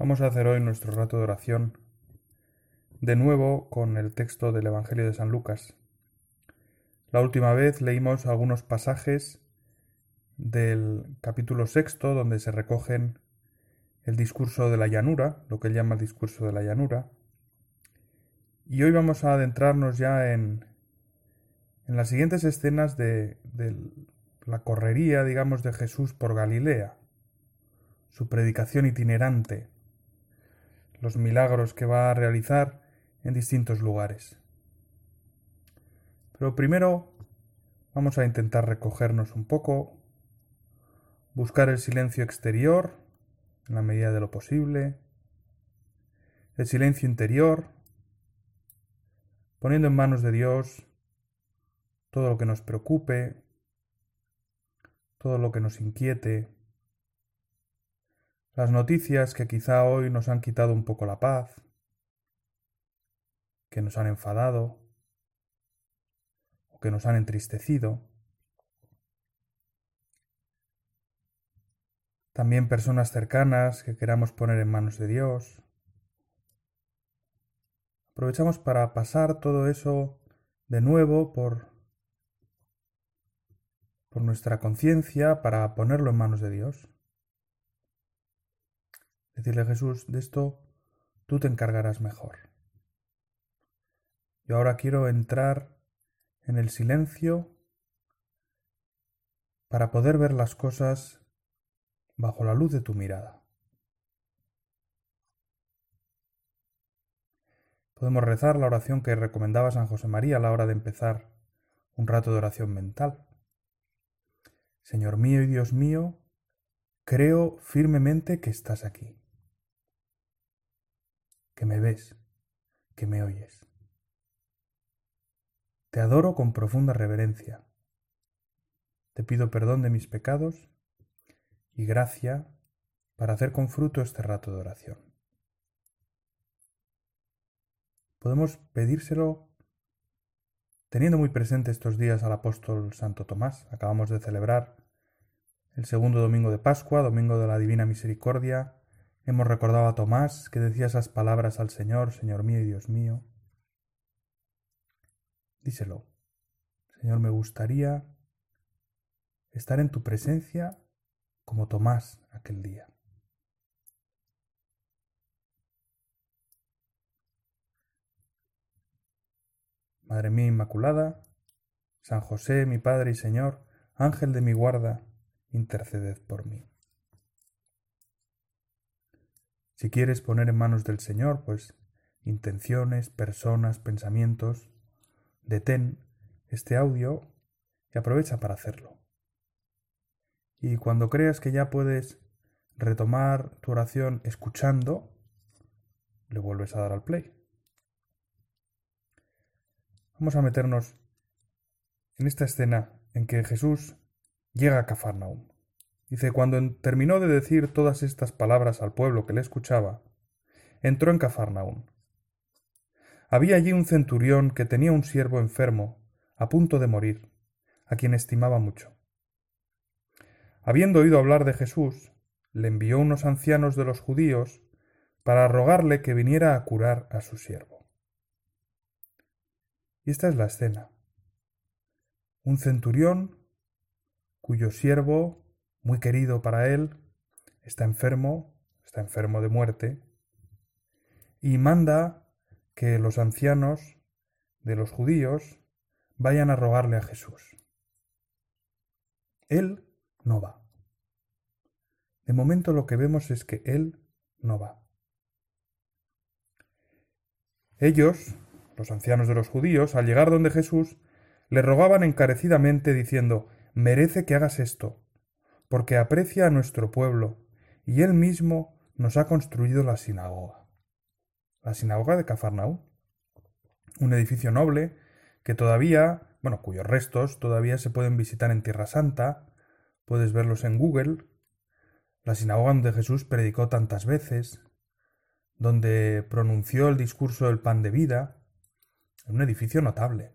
Vamos a hacer hoy nuestro rato de oración de nuevo con el texto del Evangelio de San Lucas. La última vez leímos algunos pasajes del capítulo sexto donde se recogen el discurso de la llanura, lo que él llama el discurso de la llanura. Y hoy vamos a adentrarnos ya en, en las siguientes escenas de, de la correría, digamos, de Jesús por Galilea, su predicación itinerante, los milagros que va a realizar en distintos lugares. Pero primero vamos a intentar recogernos un poco, buscar el silencio exterior en la medida de lo posible, el silencio interior, poniendo en manos de Dios todo lo que nos preocupe, todo lo que nos inquiete, las noticias que quizá hoy nos han quitado un poco la paz, que nos han enfadado o que nos han entristecido. También personas cercanas que queramos poner en manos de Dios. Aprovechamos para pasar todo eso de nuevo por, por nuestra conciencia, para ponerlo en manos de Dios. Decirle a Jesús, de esto tú te encargarás mejor. Yo ahora quiero entrar en el silencio para poder ver las cosas bajo la luz de tu mirada. Podemos rezar la oración que recomendaba San José María a la hora de empezar un rato de oración mental. Señor mío y Dios mío, creo firmemente que estás aquí que me ves, que me oyes. Te adoro con profunda reverencia. Te pido perdón de mis pecados y gracia para hacer con fruto este rato de oración. Podemos pedírselo teniendo muy presente estos días al apóstol Santo Tomás. Acabamos de celebrar el segundo domingo de Pascua, domingo de la Divina Misericordia, Hemos recordado a Tomás que decía esas palabras al Señor, Señor mío y Dios mío. Díselo. Señor, me gustaría estar en tu presencia como Tomás aquel día. Madre mía Inmaculada, San José, mi Padre y Señor, Ángel de mi guarda, interceded por mí. Si quieres poner en manos del Señor, pues intenciones, personas, pensamientos, detén este audio y aprovecha para hacerlo. Y cuando creas que ya puedes retomar tu oración escuchando, le vuelves a dar al play. Vamos a meternos en esta escena en que Jesús llega a Cafarnaum. Dice, cuando terminó de decir todas estas palabras al pueblo que le escuchaba, entró en Cafarnaún. Había allí un centurión que tenía un siervo enfermo, a punto de morir, a quien estimaba mucho. Habiendo oído hablar de Jesús, le envió unos ancianos de los judíos para rogarle que viniera a curar a su siervo. Y esta es la escena. Un centurión cuyo siervo muy querido para él, está enfermo, está enfermo de muerte, y manda que los ancianos de los judíos vayan a rogarle a Jesús. Él no va. De momento lo que vemos es que él no va. Ellos, los ancianos de los judíos, al llegar donde Jesús, le rogaban encarecidamente diciendo, merece que hagas esto, porque aprecia a nuestro pueblo, y él mismo nos ha construido la sinagoga. La sinagoga de Cafarnaú, un edificio noble que todavía, bueno, cuyos restos todavía se pueden visitar en Tierra Santa, puedes verlos en Google, la sinagoga donde Jesús predicó tantas veces, donde pronunció el discurso del pan de vida, un edificio notable,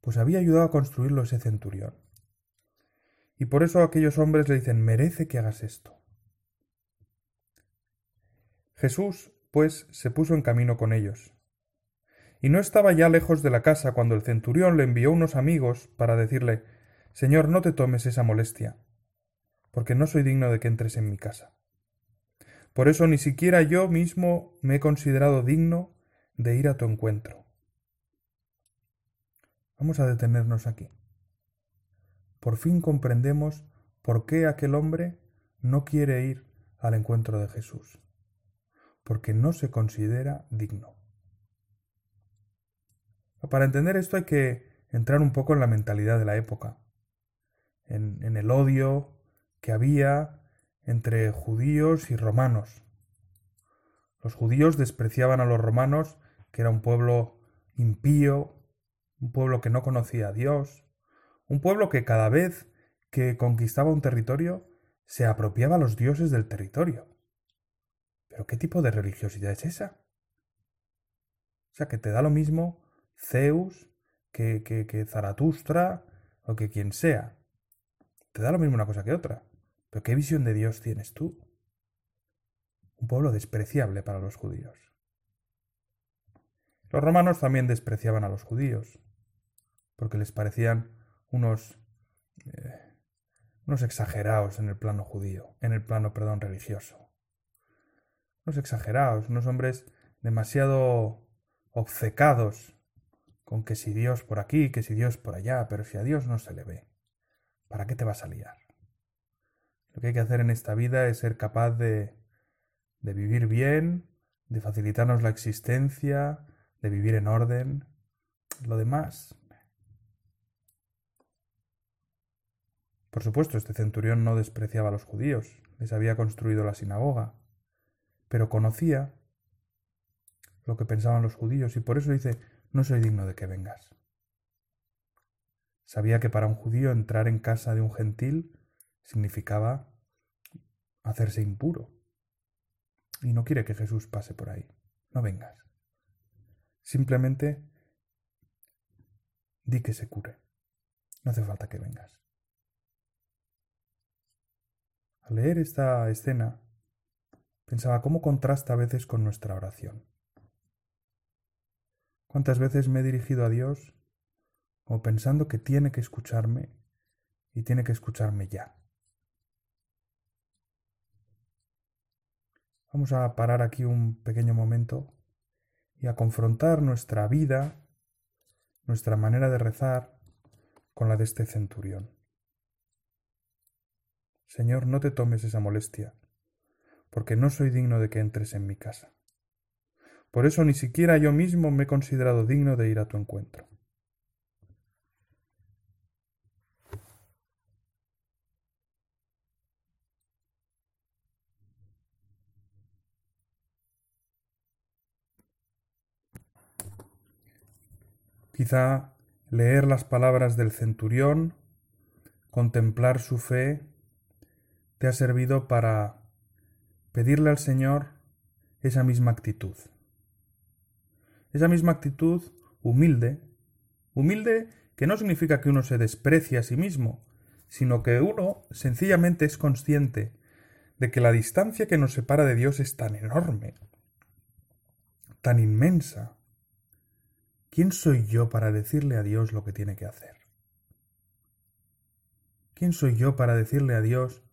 pues había ayudado a construirlo ese centurión. Y por eso aquellos hombres le dicen, merece que hagas esto. Jesús, pues, se puso en camino con ellos. Y no estaba ya lejos de la casa cuando el centurión le envió unos amigos para decirle Señor, no te tomes esa molestia, porque no soy digno de que entres en mi casa. Por eso ni siquiera yo mismo me he considerado digno de ir a tu encuentro. Vamos a detenernos aquí. Por fin comprendemos por qué aquel hombre no quiere ir al encuentro de Jesús, porque no se considera digno. Para entender esto hay que entrar un poco en la mentalidad de la época, en, en el odio que había entre judíos y romanos. Los judíos despreciaban a los romanos, que era un pueblo impío, un pueblo que no conocía a Dios, un pueblo que cada vez que conquistaba un territorio se apropiaba a los dioses del territorio. ¿Pero qué tipo de religiosidad es esa? O sea, que te da lo mismo Zeus que, que, que Zaratustra o que quien sea. Te da lo mismo una cosa que otra. Pero ¿qué visión de Dios tienes tú? Un pueblo despreciable para los judíos. Los romanos también despreciaban a los judíos, porque les parecían unos eh, unos exagerados en el plano judío, en el plano, perdón, religioso. Unos exagerados, unos hombres demasiado obcecados con que si Dios por aquí, que si Dios por allá, pero si a Dios no se le ve, ¿para qué te vas a liar? Lo que hay que hacer en esta vida es ser capaz de, de vivir bien, de facilitarnos la existencia, de vivir en orden. Lo demás. Por supuesto, este centurión no despreciaba a los judíos, les había construido la sinagoga, pero conocía lo que pensaban los judíos y por eso dice, no soy digno de que vengas. Sabía que para un judío entrar en casa de un gentil significaba hacerse impuro. Y no quiere que Jesús pase por ahí. No vengas. Simplemente di que se cure. No hace falta que vengas. Al leer esta escena, pensaba cómo contrasta a veces con nuestra oración. ¿Cuántas veces me he dirigido a Dios como pensando que tiene que escucharme y tiene que escucharme ya? Vamos a parar aquí un pequeño momento y a confrontar nuestra vida, nuestra manera de rezar, con la de este centurión. Señor, no te tomes esa molestia, porque no soy digno de que entres en mi casa. Por eso ni siquiera yo mismo me he considerado digno de ir a tu encuentro. Quizá leer las palabras del centurión, contemplar su fe, ha servido para pedirle al Señor esa misma actitud. Esa misma actitud humilde, humilde que no significa que uno se desprecie a sí mismo, sino que uno sencillamente es consciente de que la distancia que nos separa de Dios es tan enorme, tan inmensa, ¿Quién soy yo para decirle a Dios lo que tiene que hacer? ¿Quién soy yo para decirle a Dios,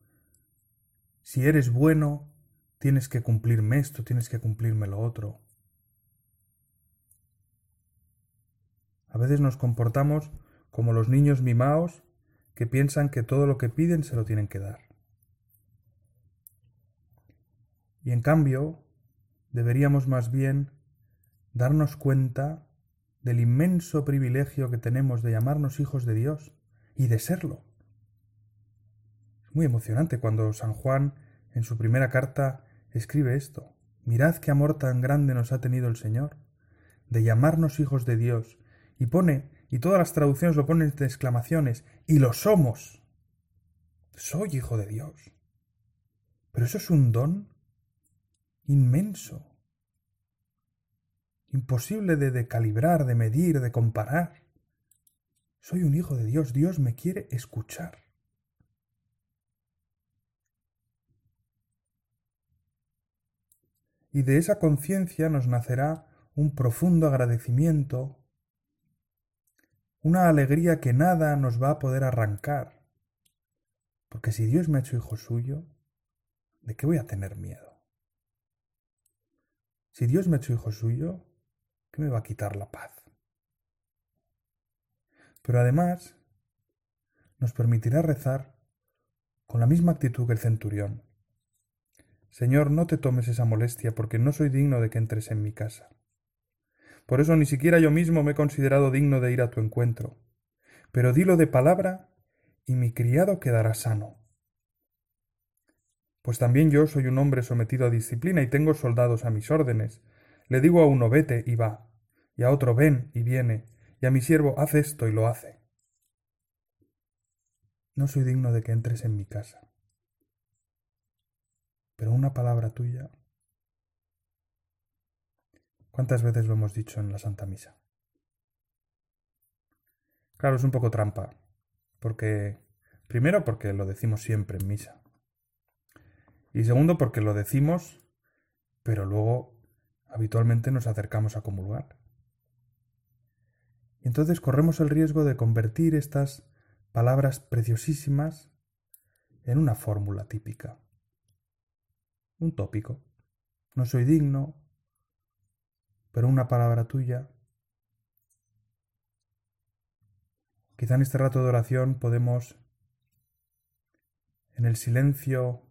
si eres bueno, tienes que cumplirme esto, tienes que cumplirme lo otro? A veces nos comportamos como los niños mimaos que piensan que todo lo que piden se lo tienen que dar. Y en cambio, deberíamos más bien darnos cuenta del inmenso privilegio que tenemos de llamarnos hijos de Dios y de serlo. Muy emocionante cuando San Juan en su primera carta escribe esto. Mirad qué amor tan grande nos ha tenido el Señor, de llamarnos hijos de Dios, y pone, y todas las traducciones lo ponen de exclamaciones, y lo somos. Soy hijo de Dios. Pero eso es un don inmenso imposible de, de calibrar, de medir, de comparar. Soy un hijo de Dios, Dios me quiere escuchar. Y de esa conciencia nos nacerá un profundo agradecimiento, una alegría que nada nos va a poder arrancar. Porque si Dios me ha hecho hijo suyo, ¿de qué voy a tener miedo? Si Dios me ha hecho hijo suyo, ¿qué me va a quitar la paz? Pero además nos permitirá rezar con la misma actitud que el centurión. Señor, no te tomes esa molestia, porque no soy digno de que entres en mi casa. Por eso ni siquiera yo mismo me he considerado digno de ir a tu encuentro. Pero dilo de palabra, y mi criado quedará sano. Pues también yo soy un hombre sometido a disciplina y tengo soldados a mis órdenes. Le digo a uno vete y va, y a otro ven y viene, y a mi siervo haz esto y lo hace. No soy digno de que entres en mi casa. Pero una palabra tuya. ¿Cuántas veces lo hemos dicho en la Santa Misa? Claro, es un poco trampa, porque primero porque lo decimos siempre en misa. Y segundo porque lo decimos, pero luego habitualmente nos acercamos a comulgar. Y entonces corremos el riesgo de convertir estas palabras preciosísimas en una fórmula típica. Un tópico. No soy digno, pero una palabra tuya. Quizá en este rato de oración podemos, en el silencio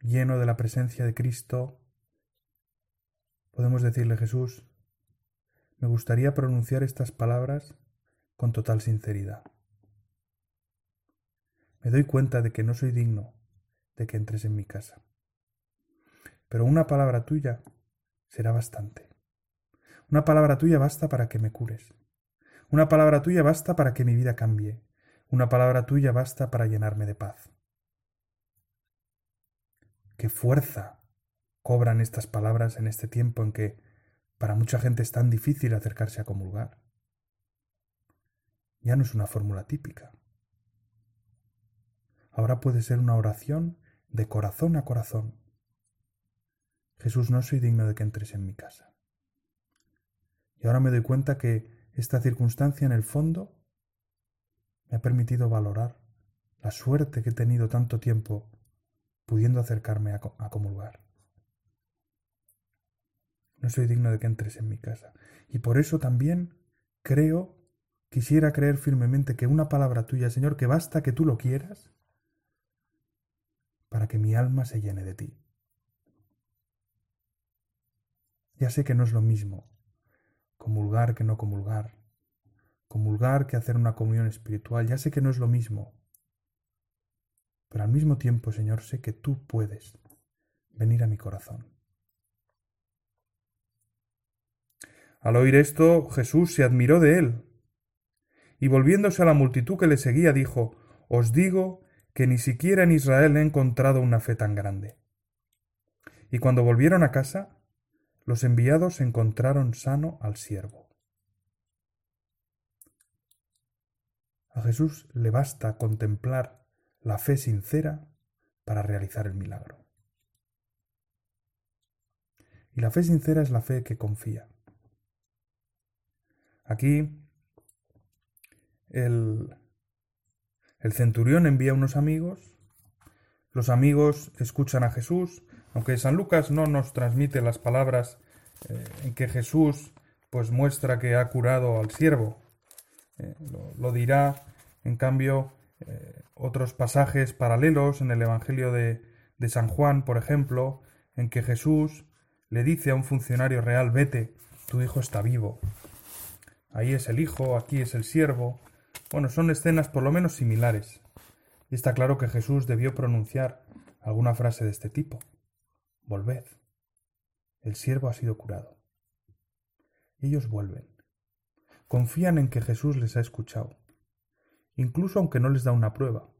lleno de la presencia de Cristo, podemos decirle Jesús, me gustaría pronunciar estas palabras con total sinceridad. Me doy cuenta de que no soy digno de que entres en mi casa. Pero una palabra tuya será bastante. Una palabra tuya basta para que me cures. Una palabra tuya basta para que mi vida cambie. Una palabra tuya basta para llenarme de paz. Qué fuerza cobran estas palabras en este tiempo en que para mucha gente es tan difícil acercarse a comulgar. Ya no es una fórmula típica. Ahora puede ser una oración de corazón a corazón. Jesús, no soy digno de que entres en mi casa. Y ahora me doy cuenta que esta circunstancia en el fondo me ha permitido valorar la suerte que he tenido tanto tiempo pudiendo acercarme a, comulgar. No soy digno de que entres en mi casa. Y por eso también creo, quisiera creer firmemente que una palabra tuya, Señor, que basta que tú lo quieras, para que mi alma se llene de ti. Ya sé que no es lo mismo comulgar que no comulgar, comulgar que hacer una comunión espiritual, ya sé que no es lo mismo, pero al mismo tiempo, Señor, sé que tú puedes venir a mi corazón. Al oír esto, Jesús se admiró de él, y volviéndose a la multitud que le seguía, dijo, Os digo que ni siquiera en Israel he encontrado una fe tan grande. Y cuando volvieron a casa, los enviados encontraron sano al siervo. A Jesús le basta contemplar la fe sincera para realizar el milagro. Y la fe sincera es la fe que confía. Aquí el, centurión envía unos amigos, los amigos escuchan a Jesús, aunque San Lucas no nos transmite las palabras eh, en que Jesús pues muestra que ha curado al siervo. Eh, lo, dirá, en cambio, eh, otros pasajes paralelos en el Evangelio de, de San Juan, por ejemplo, en que Jesús le dice a un funcionario real, vete, tu hijo está vivo. Ahí es el hijo, aquí es el siervo, bueno, son escenas por lo menos similares. Y está claro que Jesús debió pronunciar alguna frase de este tipo. Volved. El siervo ha sido curado. Ellos vuelven. Confían en que Jesús les ha escuchado, incluso aunque no les da una prueba.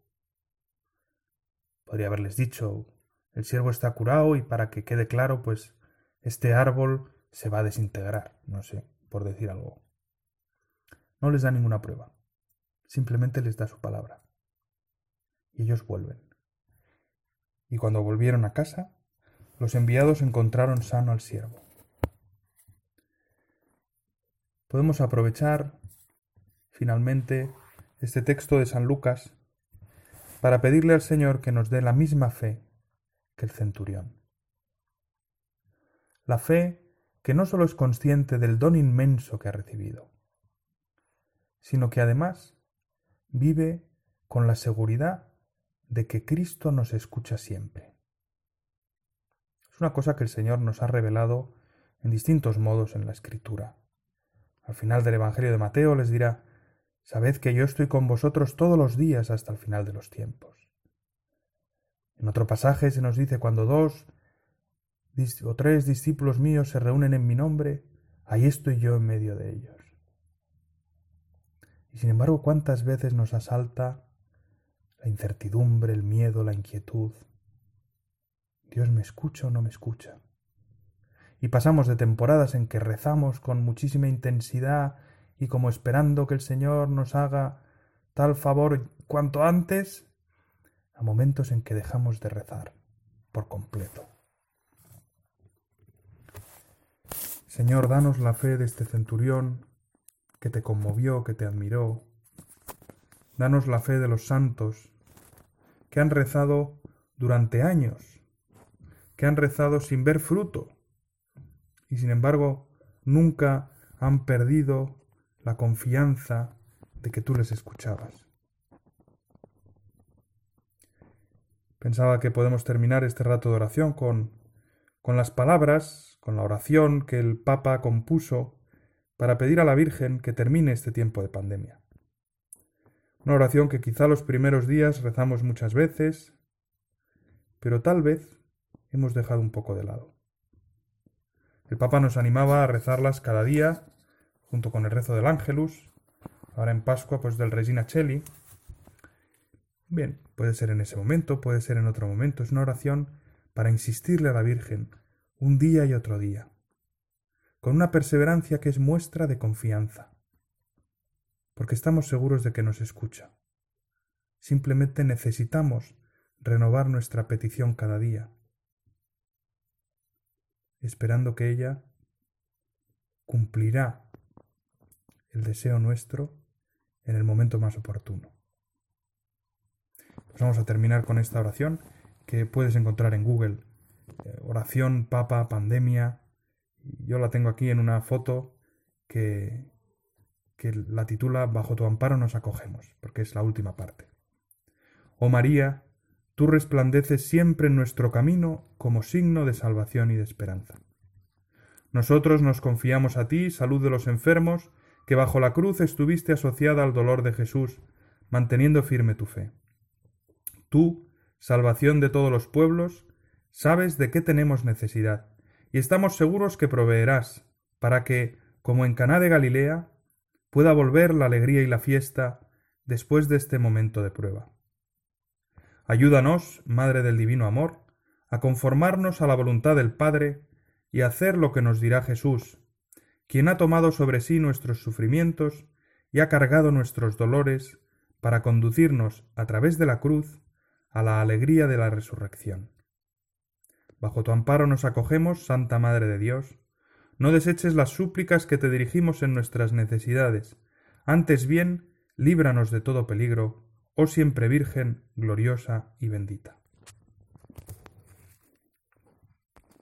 Podría haberles dicho, el siervo está curado y para que quede claro, pues este árbol se va a desintegrar, no sé, por decir algo. No les da ninguna prueba. Simplemente les da su palabra. Y ellos vuelven. Y cuando volvieron a casa, los enviados encontraron sano al siervo. Podemos aprovechar finalmente este texto de San Lucas para pedirle al Señor que nos dé la misma fe que el centurión. La fe que no solo es consciente del don inmenso que ha recibido, sino que además vive con la seguridad de que Cristo nos escucha siempre. Es una cosa que el Señor nos ha revelado en distintos modos en la Escritura. Al final del Evangelio de Mateo les dirá, Sabed que yo estoy con vosotros todos los días hasta el final de los tiempos. En otro pasaje se nos dice, cuando dos o tres discípulos míos se reúnen en mi nombre, ahí estoy yo en medio de ellos. Y sin embargo, ¿cuántas veces nos asalta la incertidumbre, el miedo, la inquietud? ¿Dios me escucha o no me escucha? Y pasamos de temporadas en que rezamos con muchísima intensidad y como esperando que el Señor nos haga tal favor cuanto antes, a momentos en que dejamos de rezar por completo. Señor, danos la fe de este centurión que te conmovió, que te admiró. Danos la fe de los santos que han rezado durante años, que han rezado sin ver fruto y sin embargo nunca han perdido la confianza de que tú les escuchabas. Pensaba que podemos terminar este rato de oración con, con las palabras, con la oración que el Papa compuso para pedir a la Virgen que termine este tiempo de pandemia. Una oración que quizá los primeros días rezamos muchas veces, pero tal vez hemos dejado un poco de lado. El Papa nos animaba a rezarlas cada día junto con el rezo del Ángelus, ahora en Pascua, pues del Regina Cheli. Bien, puede ser en ese momento, puede ser en otro momento, es una oración para insistirle a la Virgen un día y otro día, con una perseverancia que es muestra de confianza, porque estamos seguros de que nos escucha. Simplemente necesitamos renovar nuestra petición cada día, esperando que ella cumplirá el deseo nuestro en el momento más oportuno. Pues vamos a terminar con esta oración que puedes encontrar en Google. Eh, oración Papa Pandemia. Yo la tengo aquí en una foto que, que la titula Bajo tu amparo nos acogemos, porque es la última parte. Oh María, tú resplandeces siempre en nuestro camino como signo de salvación y de esperanza. Nosotros nos confiamos a ti, salud de los enfermos, que bajo la cruz estuviste asociada al dolor de Jesús, manteniendo firme tu fe. Tú, salvación de todos los pueblos, sabes de qué tenemos necesidad, y estamos seguros que proveerás, para que, como en Caná de Galilea, pueda volver la alegría y la fiesta después de este momento de prueba. Ayúdanos, Madre del Divino Amor, a conformarnos a la voluntad del Padre y a hacer lo que nos dirá Jesús, quien ha tomado sobre sí nuestros sufrimientos y ha cargado nuestros dolores para conducirnos a través de la cruz a la alegría de la resurrección. Bajo tu amparo nos acogemos, Santa Madre de Dios. No deseches las súplicas que te dirigimos en nuestras necesidades. Antes bien, líbranos de todo peligro, oh siempre Virgen, gloriosa y bendita.